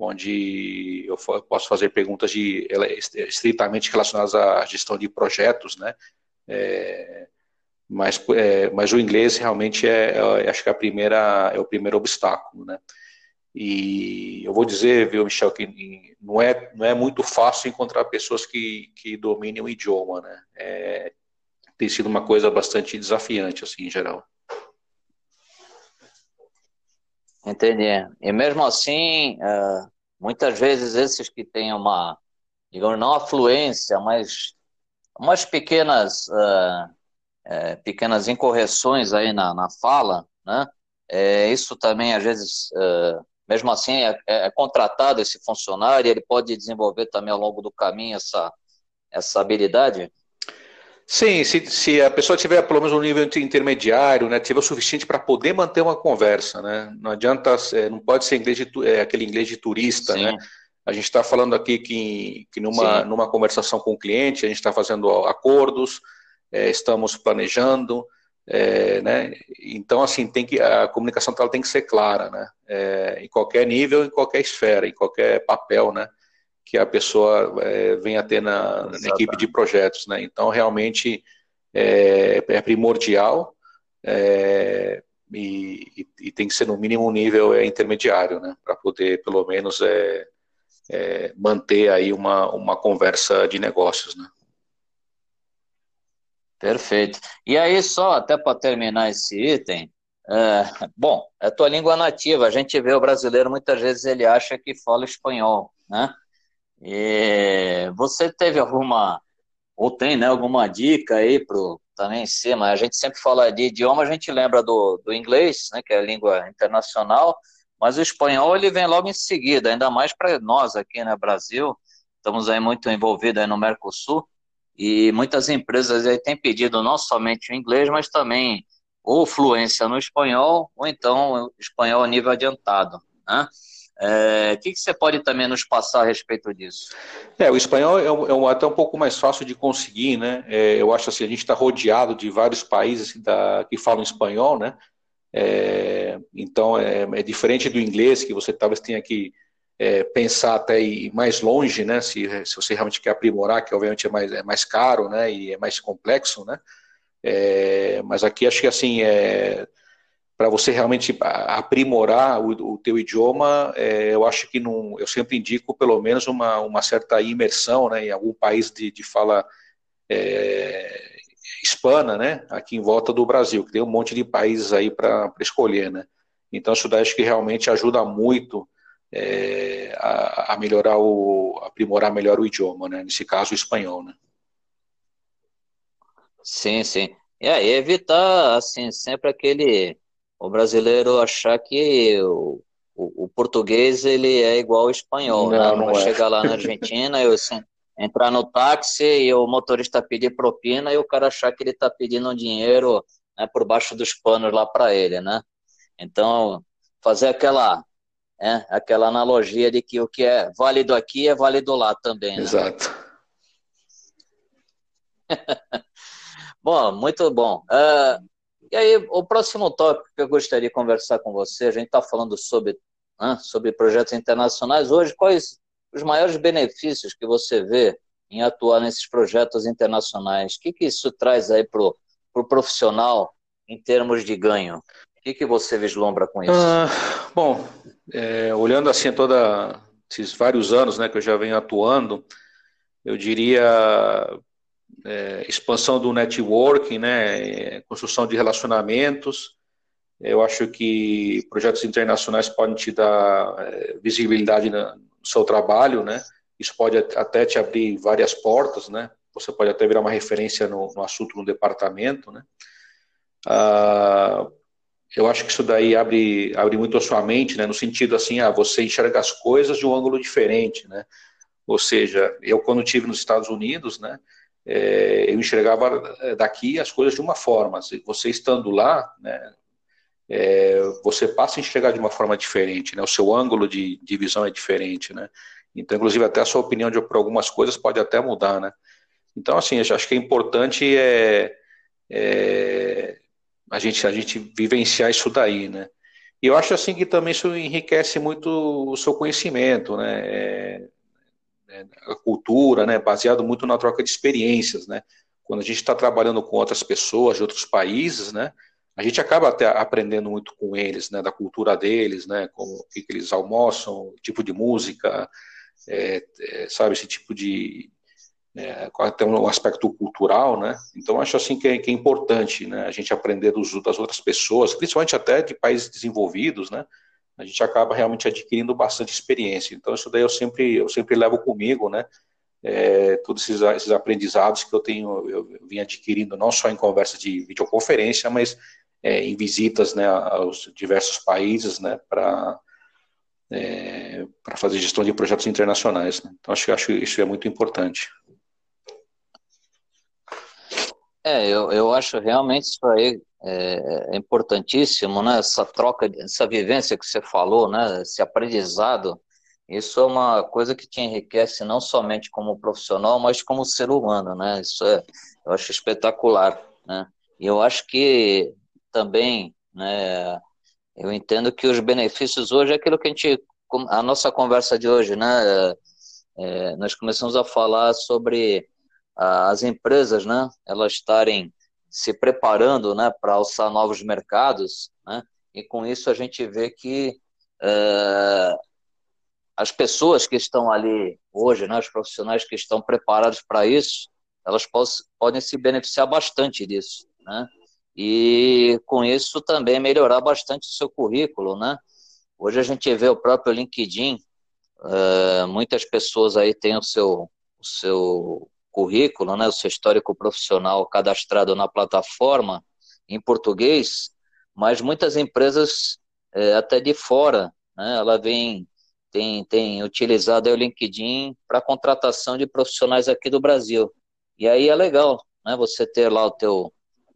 onde eu posso fazer perguntas de, estritamente relacionadas à gestão de projetos, né, é, mas, é, mas o inglês realmente é, é, acho que é a primeira é o primeiro obstáculo, né. E eu vou dizer, viu, Michel, que não é, não é muito fácil encontrar pessoas que, que dominem o idioma, né? É, tem sido uma coisa bastante desafiante, assim, em geral. Entendi. E mesmo assim, uh, muitas vezes esses que têm uma, digamos, não afluência, mas umas pequenas, uh, uh, pequenas incorreções aí na, na fala, né? Isso também às vezes mesmo assim é, é, é, contratado esse funcionário, ele pode desenvolver também ao longo do caminho essa, essa habilidade? Sim, se, se a pessoa tiver pelo menos um nível intermediário, né, tiver o suficiente para poder manter uma conversa, né, não adianta, é, não pode ser inglês de, é, aquele inglês de turista, Sim. né, a gente está falando aqui que, que numa, numa conversação com o cliente, a gente está fazendo acordos, é, estamos planejando, é, né? Então, assim, tem que, a comunicação ela tem que ser clara, né? É, em qualquer nível, em qualquer esfera, em qualquer papel, né? Que a pessoa é, venha a ter na, na, equipe de projetos, né? Então, realmente é, é primordial é, e, e, tem que ser no mínimo um nível é, intermediário, né? Para poder, pelo menos, manter aí uma, uma conversa de negócios, né? Perfeito. E aí, só até para terminar esse item, é, bom, é tua língua nativa. A gente vê o brasileiro muitas vezes ele acha que fala espanhol, né? E você teve alguma ou tem, né, alguma dica aí pro também em cima? A gente sempre fala de idioma, a gente lembra do, do inglês, né, que é a língua internacional, mas o espanhol ele vem logo em seguida, ainda mais para nós aqui, né, Brasil. Estamos aí muito envolvidos aí no Mercosul. E muitas empresas aí têm pedido não somente o inglês, mas também ou fluência no espanhol, ou então espanhol nível adiantado. Né? É, o que, que, você pode também nos passar a respeito disso? É, o espanhol é, um, é um, até um pouco mais fácil de conseguir, né? É, eu acho assim, a gente está rodeado de vários países assim, da, que falam espanhol, né? É, então é, é, diferente do inglês que você talvez tenha que é, pensar até ir mais longe, né? Se, se você realmente quer aprimorar, que obviamente é mais, é mais caro, né? E é mais complexo, né? Mas aqui acho que assim é para você realmente aprimorar o, o teu idioma, é, eu acho que não, eu sempre indico pelo menos uma, uma certa imersão, né? Em algum país de, de fala é, hispana, né? Aqui em volta do Brasil, que tem um monte de países aí para escolher, né? Então isso daí acho que realmente ajuda muito é, a, a, melhorar o aprimorar melhor o idioma, né? Nesse caso o espanhol, né? Sim, sim. E aí evitar assim sempre aquele o brasileiro achar que o, o, o português ele é igual ao espanhol, não, né? Não, é. chegar lá na Argentina, eu assim, entrar no táxi e o motorista pedir propina e o cara achar que ele está pedindo dinheiro né, por baixo dos panos lá para ele, né? Então fazer aquela é, aquela analogia de que o que é válido aqui é válido lá também. Né? Exato. bom, muito bom. Uh, e aí, o próximo tópico que eu gostaria de conversar com você, a gente está falando sobre, né, sobre projetos internacionais. Hoje, quais os maiores benefícios que você vê em atuar nesses projetos internacionais? O que, que isso traz aí para o pro profissional em termos de ganho? O que, que você vislumbra com isso? Ah, bom, é, olhando assim toda esses vários anos né, que eu já venho atuando, eu diria é, expansão do networking, né, construção de relacionamentos. Eu acho que projetos internacionais podem te dar é, visibilidade no seu trabalho, né? Isso pode até te abrir várias portas, né? Você pode até virar uma referência no, no assunto no departamento, né? Ah, eu acho que isso daí abre, abre muito a sua mente, né, no sentido assim, ah, você enxerga as coisas de um ângulo diferente, né, ou seja, eu quando estive nos Estados Unidos, né, é, eu enxergava é, daqui as coisas de uma forma, você estando lá, né, é, você passa a enxergar de uma forma diferente, né, o seu ângulo de, de visão é diferente, né, então, inclusive, até a sua opinião de, por algumas coisas pode até mudar, né, então, assim, acho que é importante é, é a gente, a gente vivenciar isso daí, né? E eu acho assim que também isso enriquece muito o seu conhecimento, né? É, é, a cultura, né? Baseado muito na troca de experiências, né? Quando a gente está trabalhando com outras pessoas de outros países, né? A gente acaba até aprendendo muito com eles, né? Da cultura deles, né? Como o que, eles almoçam, tipo de música, é, é, sabe? Esse tipo de, é, até um aspecto cultural, né? Então acho assim que é, que é importante, né? A gente aprender dos, das outras pessoas, principalmente até de países desenvolvidos, né? A gente acaba realmente adquirindo bastante experiência. Então isso daí eu sempre eu sempre levo comigo, né? É, todos esses, esses, aprendizados que eu tenho eu vim adquirindo não só em conversas de videoconferência, mas é, em visitas, né? Aos diversos países, né? Para é, para fazer gestão de projetos internacionais. Né? Então acho acho isso é muito importante. É, eu, eu acho realmente isso aí é, é importantíssimo, né? Essa troca, essa vivência que você falou, né? Esse aprendizado, isso é uma coisa que te enriquece não somente como profissional, mas como ser humano, né? Isso é, eu acho espetacular, né? E eu acho que também, né? Eu entendo que os benefícios hoje é aquilo que a gente, a nossa conversa de hoje, né? É, nós começamos a falar sobre as empresas, né, elas estarem se preparando, né, para alçar novos mercados, né, e com isso a gente vê que é, as pessoas que estão ali hoje, né, os profissionais que estão preparados para isso, elas podem se beneficiar bastante disso, né? E com isso também melhorar bastante o seu currículo, né? Hoje a gente vê o próprio LinkedIn, uh, muitas pessoas aí têm o seu, o seu currículo, né, o seu histórico profissional cadastrado na plataforma em português, mas muitas empresas é, até de fora, né, ela vem tem, tem utilizado o LinkedIn para contratação de profissionais aqui do Brasil. E aí é legal, né, você ter lá o teu,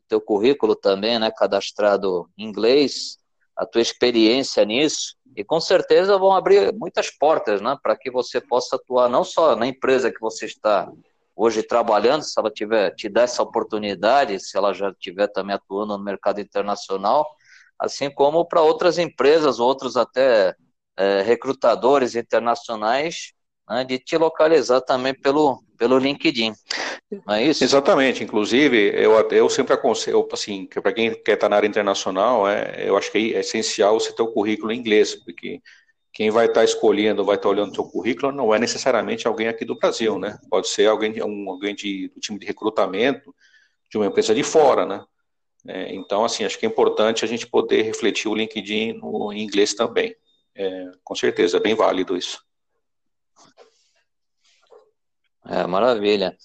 teu currículo também, né, cadastrado em inglês, a tua experiência nisso, e com certeza vão abrir muitas portas, né, para que você possa atuar não só na empresa que você está hoje trabalhando, se ela tiver te der essa oportunidade, se ela já estiver também atuando no mercado internacional, assim como para outras empresas, outros até é, recrutadores internacionais, né, de te localizar também pelo, pelo LinkedIn. Não é isso? Exatamente. Inclusive, eu, eu sempre aconselho, assim, que para quem quer estar na área internacional, é, eu acho que é essencial você ter o currículo em inglês, porque quem vai estar escolhendo, vai estar olhando o seu currículo, não é necessariamente alguém aqui do Brasil, né? Pode ser alguém, um, alguém de, do time de recrutamento de uma empresa de fora, né? É, então, assim, acho que é importante a gente poder refletir o LinkedIn no, em inglês também. É, com certeza, é bem válido isso. É, maravilha.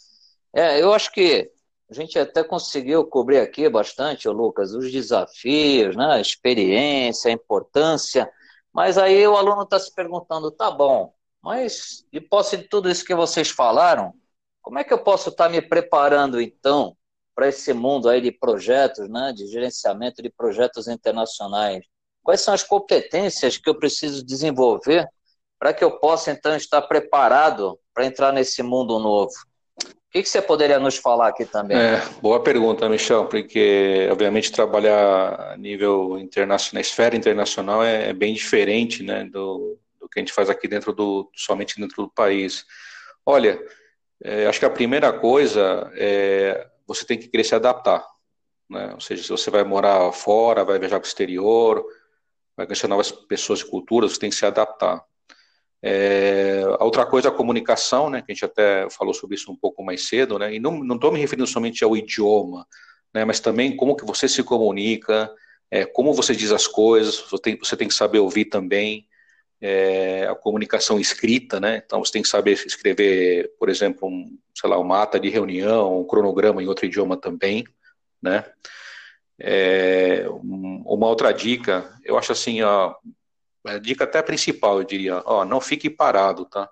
É, eu acho que a gente até conseguiu cobrir aqui bastante, Lucas, os desafios, né, a experiência, a importância mas aí o aluno está se perguntando, tá bom, mas de posse de tudo isso que vocês falaram, como é que eu posso estar tá me preparando então para esse mundo aí de projetos, né, de gerenciamento de projetos internacionais? Quais são as competências que eu preciso desenvolver para que eu possa então estar preparado para entrar nesse mundo novo? O que, que, você poderia nos falar aqui também? É, boa pergunta, Michel, porque obviamente trabalhar a nível internacional, na esfera internacional é, é bem diferente, né, do, do, que a gente faz aqui dentro do, somente dentro do país. Olha, é, acho que a primeira coisa é você tem que querer se adaptar, né, ou seja, se você vai morar fora, vai viajar para o exterior, vai conhecer novas pessoas e culturas, você tem que se adaptar. É, a outra coisa é a comunicação, né, que a gente até falou sobre isso um pouco mais cedo, né, e não estou me referindo somente ao idioma, né, mas também como que você se comunica, é, como você diz as coisas, você tem, você tem que saber ouvir também, é, a comunicação escrita, né, então você tem que saber escrever, por exemplo, um, sei lá, uma ata de reunião, um cronograma em outro idioma também, né, é, uma outra dica, eu acho assim, ó, a dica até principal, eu diria, ó, não fique parado, tá?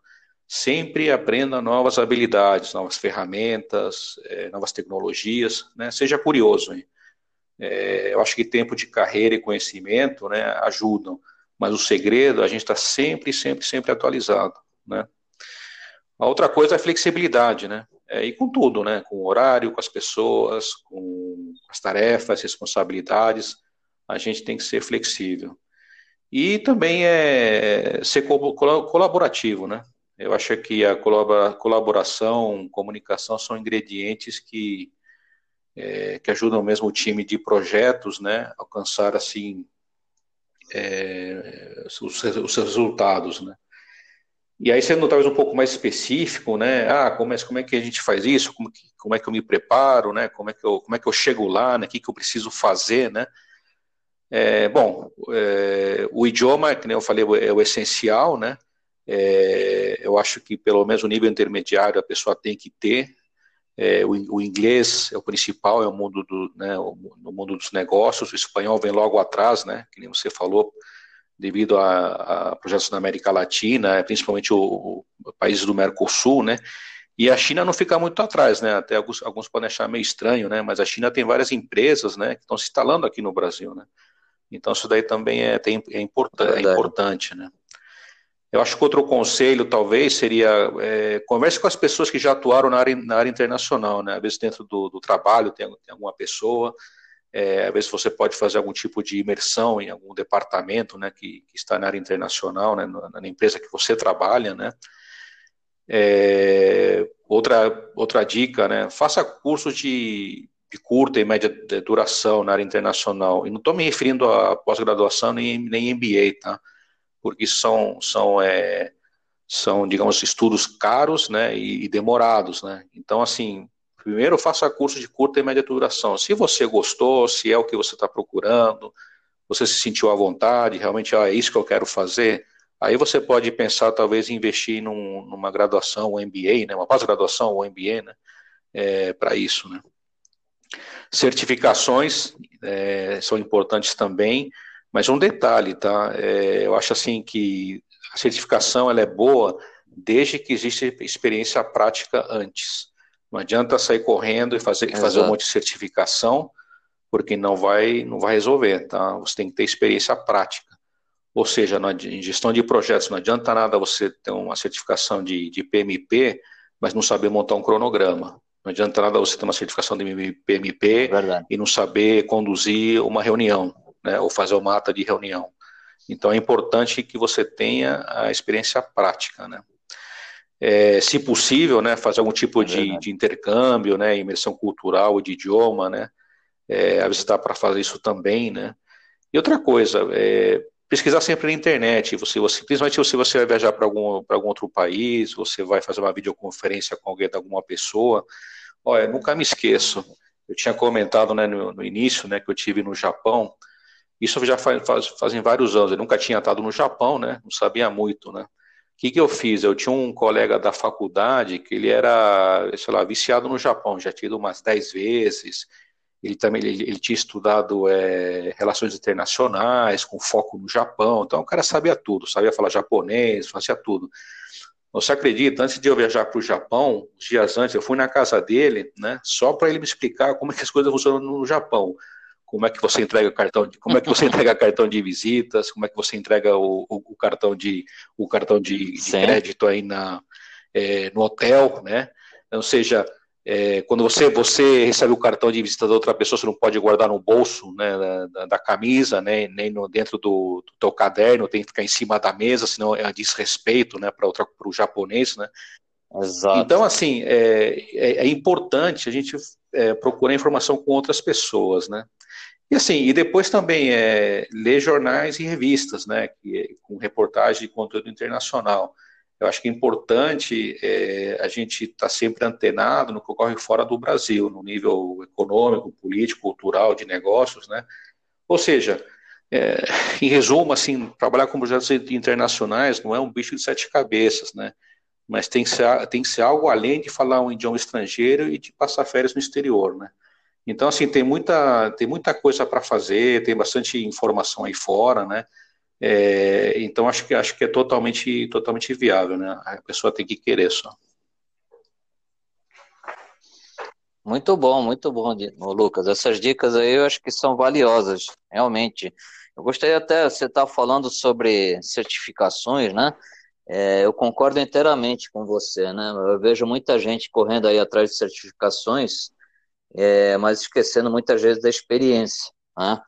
Sempre aprenda novas habilidades, novas ferramentas, é, novas tecnologias, né? Seja curioso, hein? É, eu acho que tempo de carreira e conhecimento, né, ajudam, mas o segredo, a gente está sempre, sempre, sempre atualizado, né? A outra coisa é a flexibilidade, né? É, e com tudo, né? Com o horário, com as pessoas, com as tarefas, responsabilidades, a gente tem que ser flexível. E também é ser colaborativo, né? Eu acho que a colaboração, comunicação são ingredientes que, é, que ajudam mesmo o time de projetos, né, alcançar assim é, os, os resultados, né? E aí sendo talvez um pouco mais específico, né? Ah, como é, como é que a gente faz isso? Como, que, como é que eu me preparo, né? Como é que eu, como é que eu chego lá, né? O que, que eu preciso fazer, né? É, bom, é, o idioma, que eu falei, é o essencial, né? É, eu acho que pelo menos o nível intermediário a pessoa tem que ter. É, o, o, inglês é o principal, é o mundo do, né, o, no mundo dos negócios. O espanhol vem logo atrás, né? Que nem você falou, devido a, a projetos na América Latina, principalmente o, o países do Mercosul, né? E a China não fica muito atrás, né? Até alguns, alguns podem achar meio estranho, né? Mas a China tem várias empresas, né? Que estão se instalando aqui no Brasil, né? Então isso daí também é, tem, é, é importante, né? Eu acho que outro conselho, talvez, seria é, converse com as pessoas que já atuaram na área, na área internacional, né? Às vezes dentro do, do trabalho tem, tem, alguma pessoa, é, às vezes você pode fazer algum tipo de imersão em algum departamento, né, que, que está na área internacional, né, na, na empresa que você trabalha, né? É, outra, outra dica, né? Faça cursos de, de curta e média duração na área internacional. E não estou me referindo a pós-graduação nem, nem MBA, tá? Porque são, são, é, são, digamos, estudos caros, né, e, e, demorados, né? Então, assim, Primeiro, faça curso de curta e média duração. Se você gostou, se é o que você está procurando, você se sentiu à vontade, realmente ah, é isso que eu quero fazer, aí você pode pensar talvez em investir num, numa graduação, um MBA, né, uma pós-graduação ou MBA, né, é, para isso, né. Certificações é, são importantes também, mas um detalhe, tá? É, eu acho assim que a certificação ela é boa desde que exista experiência prática antes. Não adianta sair correndo e fazer, fazer um monte de certificação, porque não vai, não vai resolver, tá? Você tem que ter experiência prática. Ou seja, em gestão de projetos, não adianta nada você ter uma certificação de, de PMP, mas não saber montar um cronograma. Não adianta nada você ter uma certificação de PMP é e não saber conduzir uma reunião, né, ou fazer uma ata de reunião. Então é importante que você tenha a experiência prática, né. É, se possível, né, fazer algum tipo é de, de, intercâmbio, né, imersão cultural de idioma, né, é, às vezes dá para fazer isso também, né. E outra coisa, é, pesquisar sempre na internet. Você, você, principalmente se você vai viajar para algum, algum outro país, você vai fazer uma videoconferência com alguém de alguma pessoa. Olha, nunca me esqueço. Eu tinha comentado né, no, no, início né, que eu tive no Japão. Isso já faz, faz, fazem vários anos. Eu nunca tinha estado no Japão, né? Não sabia muito, né? O que, que eu fiz? Eu tinha um colega da faculdade que ele era, sei lá, viciado no Japão, já tinha ido umas 10 vezes ele também ele, ele tinha estudado é, relações internacionais, com foco no Japão, então o cara sabia tudo, sabia falar japonês, fazia tudo. Você acredita, antes de eu viajar para o Japão, uns dias antes, eu fui na casa dele, né, só para ele me explicar como é que as coisas funcionam no Japão. Como é que você entrega cartão, de, como é que você entrega cartão de visitas, como é que você entrega o, o, o cartão de o cartão de, de crédito aí na, é, no hotel, né? Ou seja, é, quando você, você recebe o cartão de visita da outra pessoa, você não pode guardar no bolso né, da, da, camisa, né, nem no, dentro do, do teu caderno, tem que ficar em cima da mesa, senão é desrespeito né, para o japonês. Né? Exato. Então, assim, é, é, é importante a gente é, procurar informação com outras pessoas, né? E assim, e depois também é, ler jornais e revistas, né, que, com reportagem de conteúdo internacional. Eu acho que é importante é, a gente estar tá sempre antenado no que ocorre fora do Brasil, no nível econômico, político, cultural, de negócios, né? Ou seja, é, em resumo, assim, trabalhar com projetos internacionais não é um bicho de sete cabeças, né? Mas tem que ser, tem que ser algo além de falar um idioma estrangeiro e de passar férias no exterior, né? Então, assim, tem muita, tem muita coisa para fazer, tem bastante informação aí fora, né? É, então acho que acho que é totalmente totalmente viável, né? A pessoa tem que querer só. Muito bom, muito bom, Lucas. Essas dicas aí eu acho que são valiosas, realmente. Eu gostaria até, você estar tá falando sobre certificações, né? É, eu concordo inteiramente com você, né? Eu vejo muita gente correndo aí atrás de certificações, é, mas esquecendo muitas vezes da experiência, né?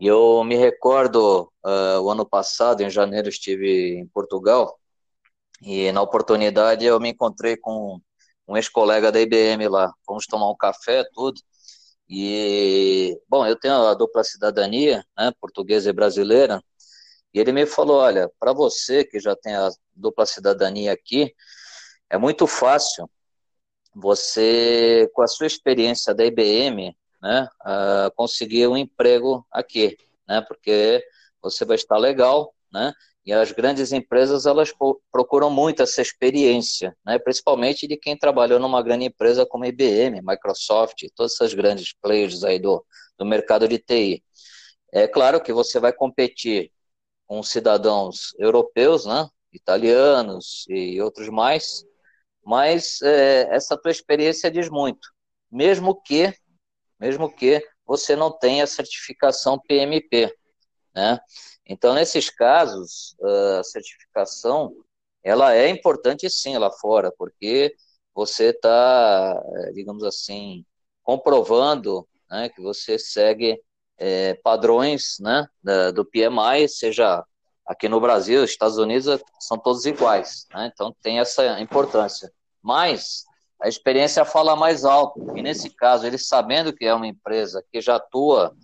E eu me recordo, uh, o ano passado, em janeiro, estive em Portugal, e na oportunidade eu me encontrei com um ex-colega da IBM lá. Fomos tomar um café, tudo. E, bom, eu tenho a dupla cidadania, né, portuguesa e brasileira, e ele me falou: olha, para você que já tem a dupla cidadania aqui, é muito fácil você, com a sua experiência da IBM, né, uh, conseguir um emprego aqui, né, porque você vai estar legal, né, e as grandes empresas elas procuram muito essa experiência, né, principalmente de quem trabalhou numa grande empresa como IBM, Microsoft, todas essas grandes players aí do, do mercado de TI. É claro que você vai competir com cidadãos europeus, né, italianos e outros mais, mas é, essa tua experiência diz muito, mesmo que mesmo que você não tenha certificação PMP, né? Então, nesses casos, a certificação, ela é importante sim lá fora, porque você está, digamos assim, comprovando né, que você segue é, padrões né, da, do PMI, seja aqui no Brasil, Estados Unidos, são todos iguais. Né? Então, tem essa importância. Mas, a experiência fala mais alto. E nesse caso, ele sabendo que é uma empresa que já atua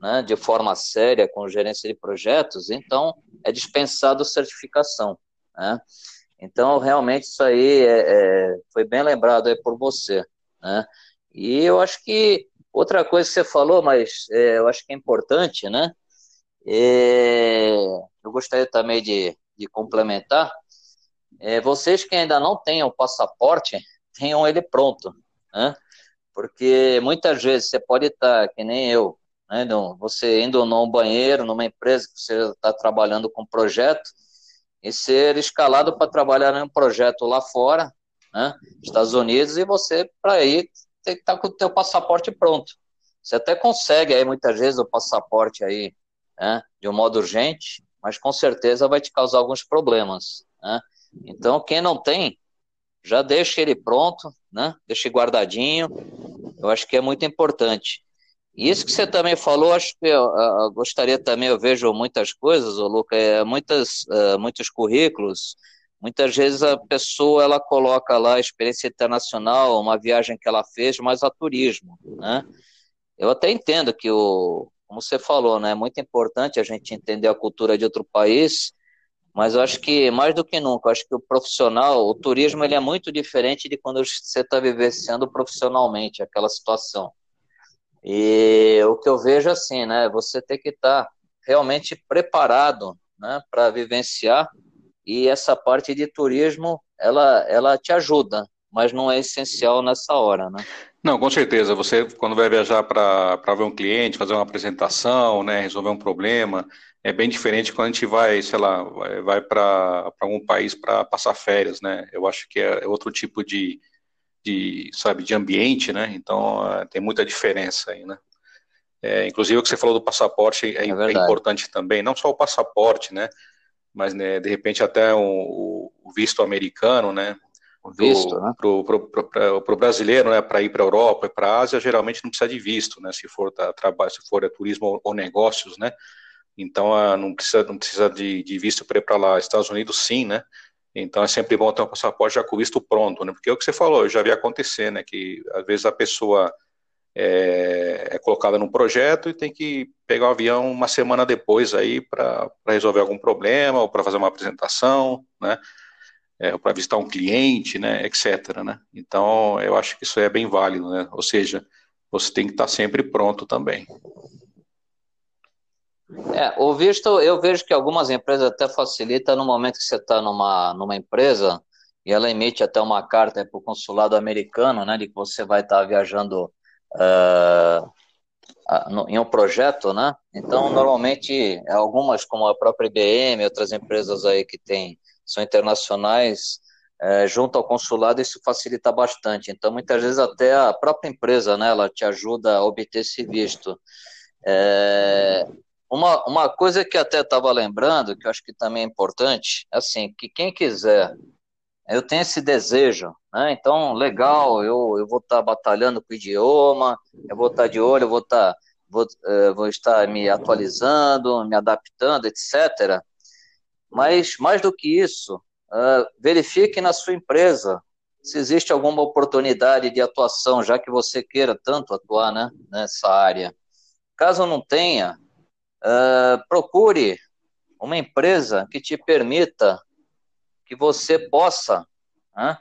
né, de forma séria com gerência de projetos, então é dispensado certificação. Né? Então, realmente, isso aí é, é, foi bem lembrado aí por você. Né? E eu acho que outra coisa que você falou, mas é, eu acho que é importante, né? É, eu gostaria também de, de complementar. É, vocês que ainda não tenham passaporte, tenham ele pronto, né? Porque muitas vezes você pode estar, que nem eu, né? Você indo num banheiro, numa empresa que você está trabalhando com projeto, e ser escalado para trabalhar em um projeto lá fora, né? Estados Unidos, e você, para ir, tem que estar com o teu passaporte pronto. Você até consegue aí, muitas vezes, o passaporte aí, né? De um modo urgente, mas com certeza vai te causar alguns problemas, né? Então, quem não tem, já deixa ele pronto, né? Deixa guardadinho. Eu acho que é muito importante. E isso que você também falou, acho que eu, eu gostaria também, eu vejo muitas coisas, ô Luca, é, muitas, uh, muitos currículos, muitas vezes a pessoa ela coloca lá experiência internacional, uma viagem que ela fez, mas a turismo, né? Eu até entendo que o, como você falou, né, é muito importante a gente entender a cultura de outro país, mas eu acho que mais do que nunca, acho que o profissional, o turismo, ele é muito diferente de quando você está vivenciando profissionalmente aquela situação. E o que eu vejo assim, né, você tem que estar tá realmente preparado, né, para vivenciar. E essa parte de turismo, ela, ela te ajuda, mas não é essencial nessa hora, né? Não, com certeza. Você, quando vai viajar para ver um cliente, fazer uma apresentação, né, resolver um problema, é bem diferente quando a gente vai, sei lá, vai, para algum país para passar férias, né? Eu acho que é, é outro tipo de, de, sabe, de ambiente, né? Então uh, tem muita diferença aí, né? É, inclusive o que você falou do passaporte é, é, é importante também, não só o passaporte, né? Mas né, de repente até o, o visto americano, né? O visto, pro, né? Pro, pro brasileiro, né? Para ir para a Europa e para a Ásia, geralmente não precisa de visto, né? Se for trabalho, se for turismo ou, ou negócios, né? Então, uh, não precisa, não precisa de, de visto para ir para lá. Estados Unidos, sim, né? Então, é sempre bom ter um passaporte já com visto pronto, né? Porque é o que você falou, eu já vi acontecer, né? Que às vezes a pessoa é, é colocada num projeto e tem que pegar o avião uma semana depois aí para resolver algum problema ou para fazer uma apresentação, né? É, para visitar um cliente, né? Etc. Né? Então, eu acho que isso é bem válido, né? Ou seja, você tem que estar sempre pronto também. É, o visto, eu vejo que algumas empresas até facilitam no momento que você está numa, numa empresa e ela emite até uma carta para o consulado americano, né, de que você vai estar tá viajando uh, no, em um projeto, né? Então, normalmente, algumas, como a própria IBM, outras empresas aí que tem, são internacionais, é, junto ao consulado, isso facilita bastante. Então, muitas vezes até a própria empresa, né, ela te ajuda a obter esse visto. É, uma, uma coisa que até estava lembrando, que eu acho que também é importante, é assim, que quem quiser, eu tenho esse desejo, né? Então, legal, eu, eu vou estar tá batalhando com o idioma, eu vou estar tá de olho, eu vou estar, tá, vou, uh, vou estar me atualizando, me adaptando, etc. Mas, mais do que isso, uh, verifique na sua empresa se existe alguma oportunidade de atuação, já que você queira tanto atuar né, nessa área. Caso não tenha, Uh, procure uma empresa que te permita que você possa uh,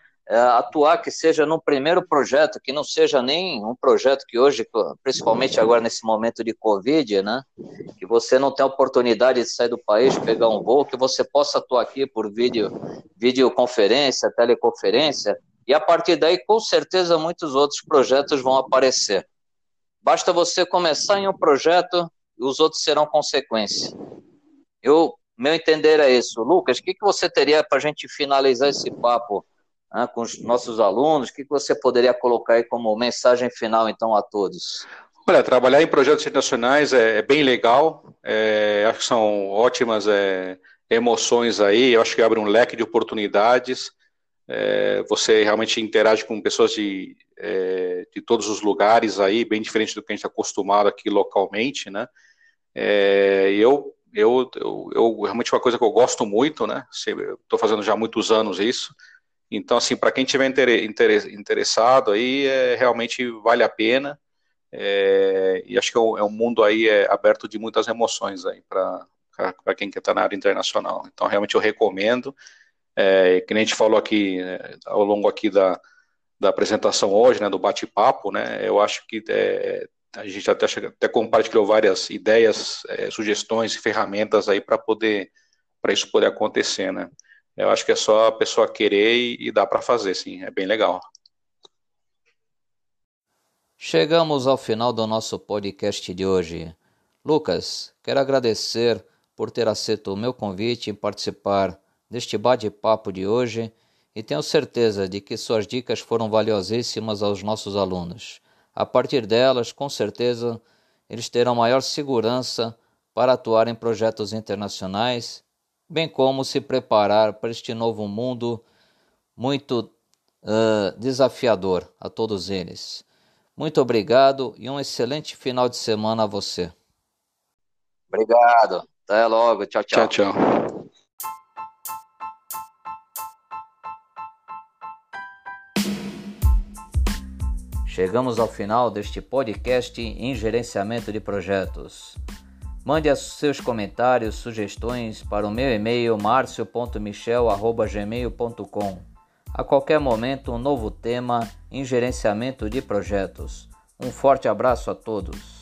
atuar, que seja no primeiro projeto, que não seja nem um projeto que hoje, principalmente agora nesse momento de Covid, né, que você não tem oportunidade de sair do país, pegar um voo, que você possa atuar aqui por vídeo, videoconferência, teleconferência, e a partir daí, com certeza, muitos outros projetos vão aparecer. Basta você começar em um projeto, os outros serão consequência. Eu, meu entender é isso. Lucas, o que, que você teria para a gente finalizar esse papo né, com os nossos alunos? O que, que você poderia colocar aí como mensagem final, então, a todos? Olha, trabalhar em projetos internacionais é, é bem legal, é, acho que são ótimas é, emoções aí, eu acho que abre um leque de oportunidades, é, você realmente interage com pessoas de, é, de todos os lugares aí, bem diferente do que a gente está acostumado aqui localmente, né? É, eu, eu, eu, eu, realmente uma coisa que eu gosto muito, né? Estou fazendo já há muitos anos isso. Então, assim, para quem tiver interessado aí, é, realmente vale a pena. É, e acho que é um, é um mundo aí é, aberto de muitas emoções aí para quem quer estar tá na área internacional. Então, realmente eu recomendo. É, que nem a gente falou aqui, é, ao longo aqui da, da apresentação hoje, né, do bate-papo, né, eu acho que é, a gente até, até compartilhou várias ideias, é, sugestões, ferramentas aí para poder, para isso poder acontecer, né. Eu acho que é só a pessoa querer e, e dá para fazer, sim, é bem legal. Chegamos ao final do nosso podcast de hoje. Lucas, quero agradecer por ter aceito o meu convite em participar deste bate-papo de hoje e tenho certeza de que suas dicas foram valiosíssimas aos nossos alunos. A partir delas, com certeza, eles terão maior segurança para atuar em projetos internacionais, bem como se preparar para este novo mundo muito uh, desafiador a todos eles. Muito obrigado e um excelente final de semana a você. Obrigado. Até logo. Tchau, tchau. Tchau, tchau. Chegamos ao final deste podcast em gerenciamento de projetos. Mande seus comentários, sugestões para o meu e-mail marcio.michel.gmail.com. A qualquer momento, um novo tema em gerenciamento de projetos. Um forte abraço a todos.